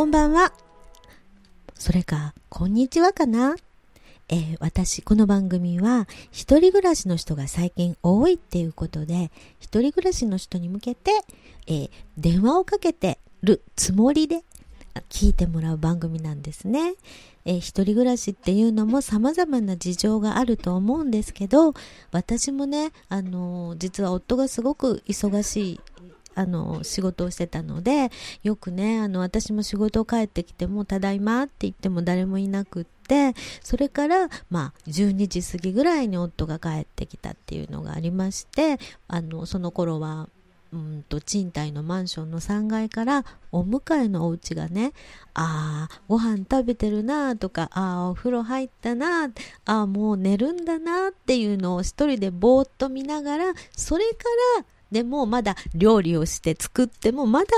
こんばんは。それか、こんにちはかな？えー、私、この番組は、一人暮らしの人が最近多いっていうことで、一人暮らしの人に向けて、えー、電話をかけてるつもりで聞いてもらう番組なんですね。えー、一人暮らしっていうのも様々な事情があると思うんですけど、私もね、あのー、実は夫がすごく忙しいあの、仕事をしてたので、よくね、あの、私も仕事を帰ってきても、ただいまって言っても誰もいなくって、それから、まあ、12時過ぎぐらいに夫が帰ってきたっていうのがありまして、あの、その頃は、うんと賃貸のマンションの3階からお迎えのお家がね、ああ、ご飯食べてるなとか、ああ、お風呂入ったなああ、もう寝るんだなっていうのを一人でぼーっと見ながら、それからでもまだ料理をして作ってもまだ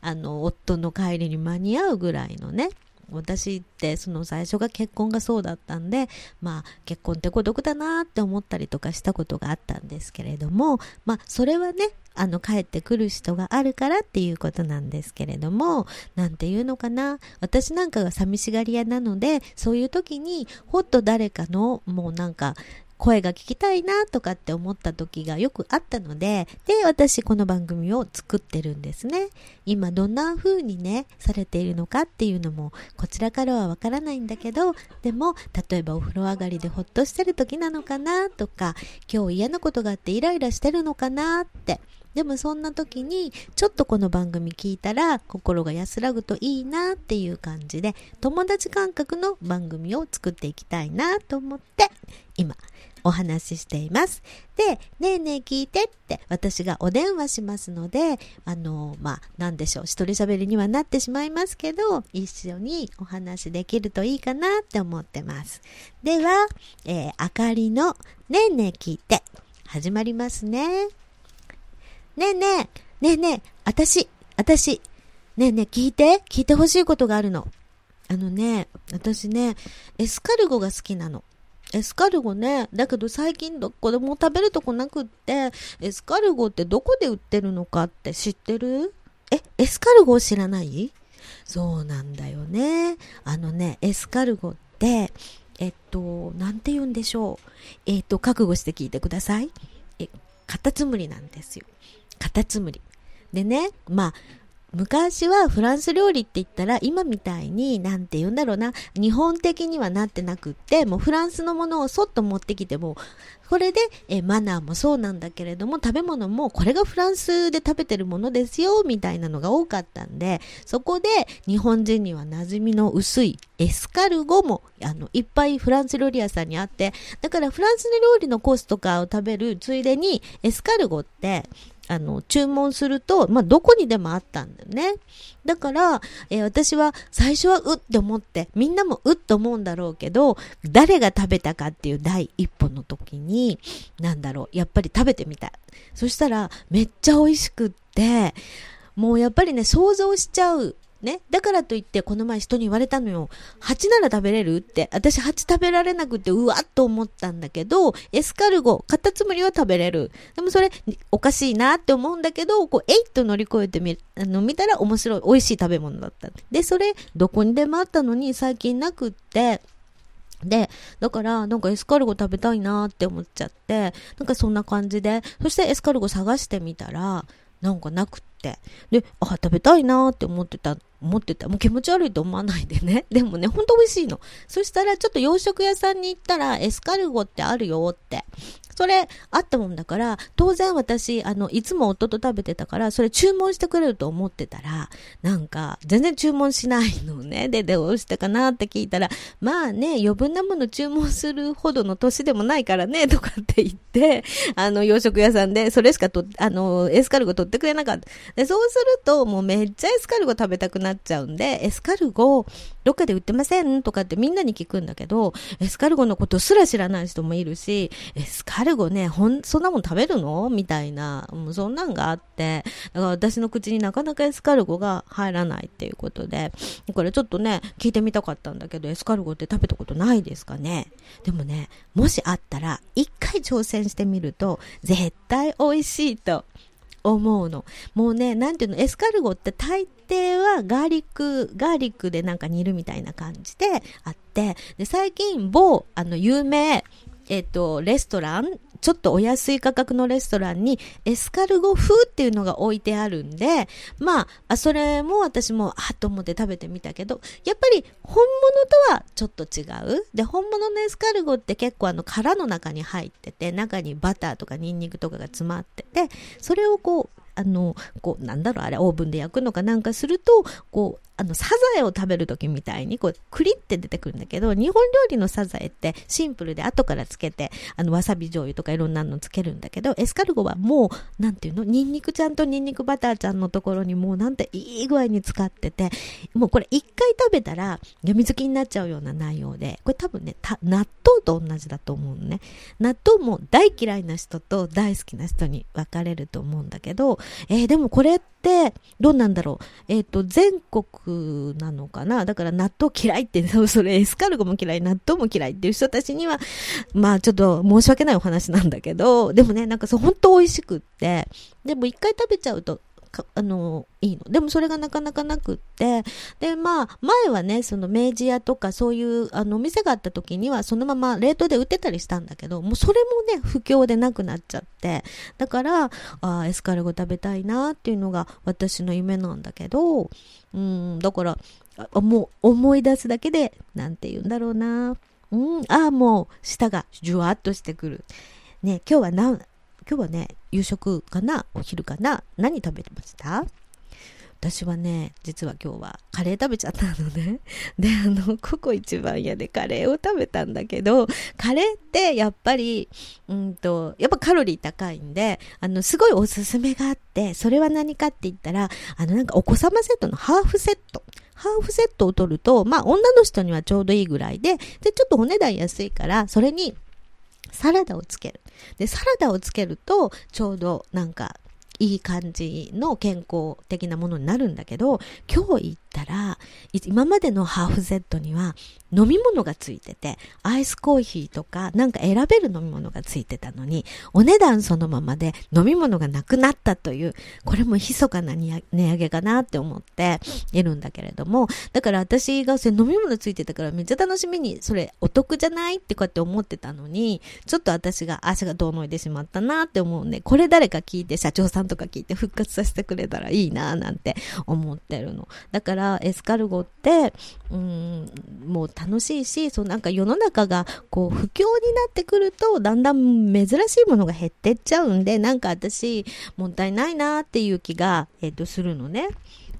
あの夫の帰りに間に合うぐらいのね私ってその最初が結婚がそうだったんでまあ結婚って孤独だなって思ったりとかしたことがあったんですけれどもまあそれはねあの帰ってくる人があるからっていうことなんですけれどもなんていうのかな私なんかが寂しがり屋なのでそういう時にほっと誰かのもうなんか声が聞きたいなとかって思った時がよくあったので、で、私この番組を作ってるんですね。今どんな風にね、されているのかっていうのも、こちらからはわからないんだけど、でも、例えばお風呂上がりでほっとしてる時なのかなとか、今日嫌なことがあってイライラしてるのかなって、でもそんな時にちょっとこの番組聞いたら心が安らぐといいなっていう感じで友達感覚の番組を作っていきたいなと思って今お話ししています。で、ねえねえ聞いてって私がお電話しますので、あの、まあ、なんでしょう、一人喋りにはなってしまいますけど、一緒にお話しできるといいかなって思ってます。では、えー、あかりのねえねえ聞いて始まりますね。ねえねえ、ねえねえ、あたし、あたし、ねえねえ聞いて、聞いてほしいことがあるの。あのね、私ね、エスカルゴが好きなの。エスカルゴね、だけど最近どこでも食べるとこなくって、エスカルゴってどこで売ってるのかって知ってる？え、エスカルゴ知らない？そうなんだよね。あのね、エスカルゴって、えっと、なんて言うんでしょう。えっと、覚悟して聞いてください。え、カタツムリなんですよ。カタツムリ。でね、まあ、昔はフランス料理って言ったら今みたいになんて言うんだろうな日本的にはなってなくってもうフランスのものをそっと持ってきてもこれでえマナーもそうなんだけれども食べ物もこれがフランスで食べてるものですよみたいなのが多かったんでそこで日本人には馴染みの薄いエスカルゴもあのいっぱいフランス料理屋さんにあってだからフランスの料理のコースとかを食べるついでにエスカルゴってあの、注文すると、まあ、どこにでもあったんだよね。だから、えー、私は最初はうって思って、みんなもうって思うんだろうけど、誰が食べたかっていう第一歩の時に、なんだろう、やっぱり食べてみたい。そしたら、めっちゃ美味しくって、もうやっぱりね、想像しちゃう。ね。だからといって、この前人に言われたのよ。蜂なら食べれるって。私蜂食べられなくて、うわっと思ったんだけど、エスカルゴ、カタツムリは食べれる。でもそれ、おかしいなって思うんだけど、こう、えいっと乗り越えてみ、あの、見たら面白い、美味しい食べ物だった。で、それ、どこにでもあったのに、最近なくって、で、だから、なんかエスカルゴ食べたいなって思っちゃって、なんかそんな感じで、そしてエスカルゴ探してみたら、なんかなくって。で、あ、食べたいなって思ってた思ってた。もう気持ち悪いと思わないでね。でもね、ほんと美味しいの。そしたら、ちょっと洋食屋さんに行ったら、エスカルゴってあるよって。それ、あったもんだから、当然私、あの、いつも夫と食べてたから、それ注文してくれると思ってたら、なんか、全然注文しないのね。で、どうしたかなって聞いたら、まあね、余分なもの注文するほどの年でもないからね、とかって言って、あの、洋食屋さんで、それしかと、あの、エスカルゴ取ってくれなかった。で、そうすると、もうめっちゃエスカルゴ食べたくなっちゃうんで、エスカルゴ、どっかで売ってません？とかってみんなに聞くんだけど、エスカルゴのことすら知らない人もいるし、エスカルゴね、ほん、そんなもん食べるの？みたいな、もうそんなんがあって、だから私の口になかなかエスカルゴが入らないっていうことで、これちょっとね、聞いてみたかったんだけど、エスカルゴって食べたことないですかね？でもね、もしあったら、一回挑戦してみると、絶対美味しいと思うの。もうね、なんていうの、エスカルゴって大抵はガーリック、ガーリックでなんか煮るみたいな感じであって、で、最近某、あの、有名、えっ、と、レストラン、ちょっとお安い価格のレストランにエスカルゴ風っていうのが置いてあるんで、まあ、それも私も、あっと思って食べてみたけど、やっぱり本物とはちょっと違う。で、本物のエスカルゴって結構あの殻の中に入ってて、中にバターとかニンニクとかが詰まってて、それをこう、あの、こう、なんだろう、あれ、オーブンで焼くのかなんかすると、こう、あの、サザエを食べるときみたいに、こう、クリって出てくるんだけど、日本料理のサザエってシンプルで後からつけて、あの、わさび醤油とかいろんなのつけるんだけど、エスカルゴはもう、なんていうの、ニンニクちゃんとニンニクバターちゃんのところにもうなんていい具合に使ってて、もうこれ一回食べたら、やみつきになっちゃうような内容で、これ多分ね、納豆と同じだと思うのね。納豆も大嫌いな人と大好きな人に分かれると思うんだけど、えー、でもこれって、どうなんだろう？えっ、ー、と、全国なのかな。だから納豆嫌いって、それエスカルゴも嫌い、納豆も嫌いっていう人たちには、まあちょっと申し訳ないお話なんだけど、でもね、なんかそう、本当美味しくって、でも一回食べちゃうとあの、いいの。でもそれがなかなかなくって、で、まあ、前はね、その明治屋とかそういう、あの、お店があった時には、そのまま冷凍で売ってたりしたんだけど、もうそれもね、不況でなくなっちゃって、だから、あエスカルゴ食べたいなっていうのが私の夢なんだけど、うん、だから、もう思い出すだけで、なんて言うんだろうな。うん、ああ、もう舌がじゅわっとしてくる。ね、今日は何、今日はね、夕食かな？お昼かな？何食べてました？私はね、実は今日はカレー食べちゃったのね。で、あの、ココ一番屋でカレーを食べたんだけど、カレーってやっぱり、うんと、やっぱカロリー高いんで、あの、すごいおすすめがあって、それは何かって言ったら、あの、なんかお子様セットのハーフセット。ハーフセットを取ると、まあ、女の人にはちょうどいいぐらいで、で、ちょっとお値段安いから、それに、サラダをつける。で、サラダをつけると、ちょうどなんか、いい感じの健康的なものになるんだけど、今日行ったら、今までのハーフセットには飲み物がついてて、アイスコーヒーとかなんか選べる飲み物がついてたのに、お値段そのままで飲み物がなくなったという、これも密かな値上げかなって思っているんだけれども、だから私がそれ飲み物ついてたからめっちゃ楽しみに、それお得じゃないってこうやって思ってたのに、ちょっと私が足が遠のいてしまったなって思うんで、これ誰か聞いて、社長さんとか聞いて復活させてくれたらいいななんて思ってるの。だからエスカルゴって、うん、もう楽しいし、そうなんか世の中がこう不況になってくると、だんだん珍しいものが減ってっちゃうんで、なんか私、もったいないなっていう気が、えっ、ー、と、するのね。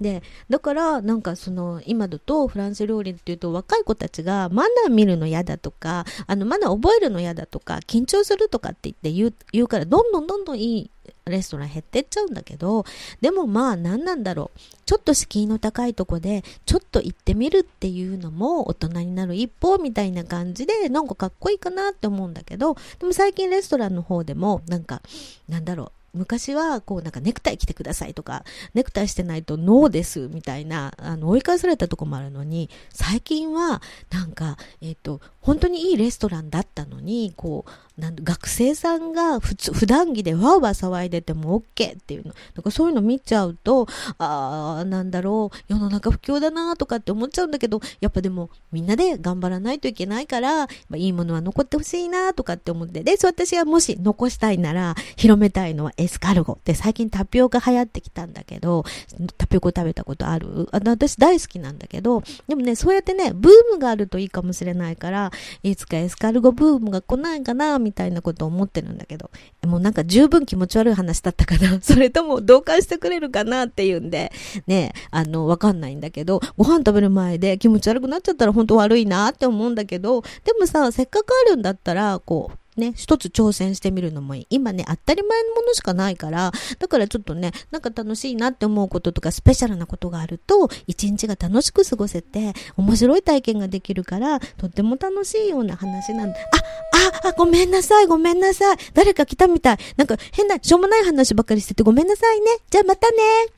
で、だから、なんかその、今だとフランス料理っていうと若い子たちがマナー見るの嫌だとか、あの、マナー覚えるの嫌だとか、緊張するとかって言って言う言うから、どんどんどんどんいいレストラン減ってっちゃうんだけど、でもまあ何なんだろう。ちょっと敷居の高いとこで、ちょっと行ってみるっていうのも大人になる一方みたいな感じで、なんかかっこいいかなって思うんだけど、でも最近レストランの方でも、なんか、なんだろう。昔は、こう、なんかネクタイ着てくださいとか、ネクタイしてないとノーですみたいな、あの、追い返されたとこもあるのに、最近は、なんか、えっ、ー、と、本当にいいレストランだったのに、こう、なん学生さんが普通、普段着でわーわー騒いでても OK っていうの。なんかそういうの見ちゃうと、ああ、なんだろう、世の中不況だなとかって思っちゃうんだけど、やっぱでもみんなで頑張らないといけないから、まあ、いいものは残ってほしいなとかって思って。で、私はもし残したいなら、広めたいのはエスカルゴ。で、最近タピオカ流行ってきたんだけど、タピオカ食べたことある？あ私大好きなんだけど、でもね、そうやってね、ブームがあるといいかもしれないから、いつかエスカルゴブームが来ないかな、みたいなこと思ってるんだけど、もうなんか十分気持ち悪い話だったかな？それとも同感してくれるかなっていうんで、ね、あの、わかんないんだけど、ご飯食べる前で気持ち悪くなっちゃったら本当悪いなって思うんだけど、でもさ、せっかくあるんだったら、こう、ね、一つ挑戦してみるのもいい。今ね、当たり前のものしかないから、だからちょっとね、なんか楽しいなって思うこととか、スペシャルなことがあると、一日が楽しく過ごせて、面白い体験ができるから、とっても楽しいような話なんだ。あ、あ、あ、ごめんなさい、ごめんなさい。誰か来たみたい。なんか変な、しょうもない話ばっかりしててごめんなさいね。じゃあまたね。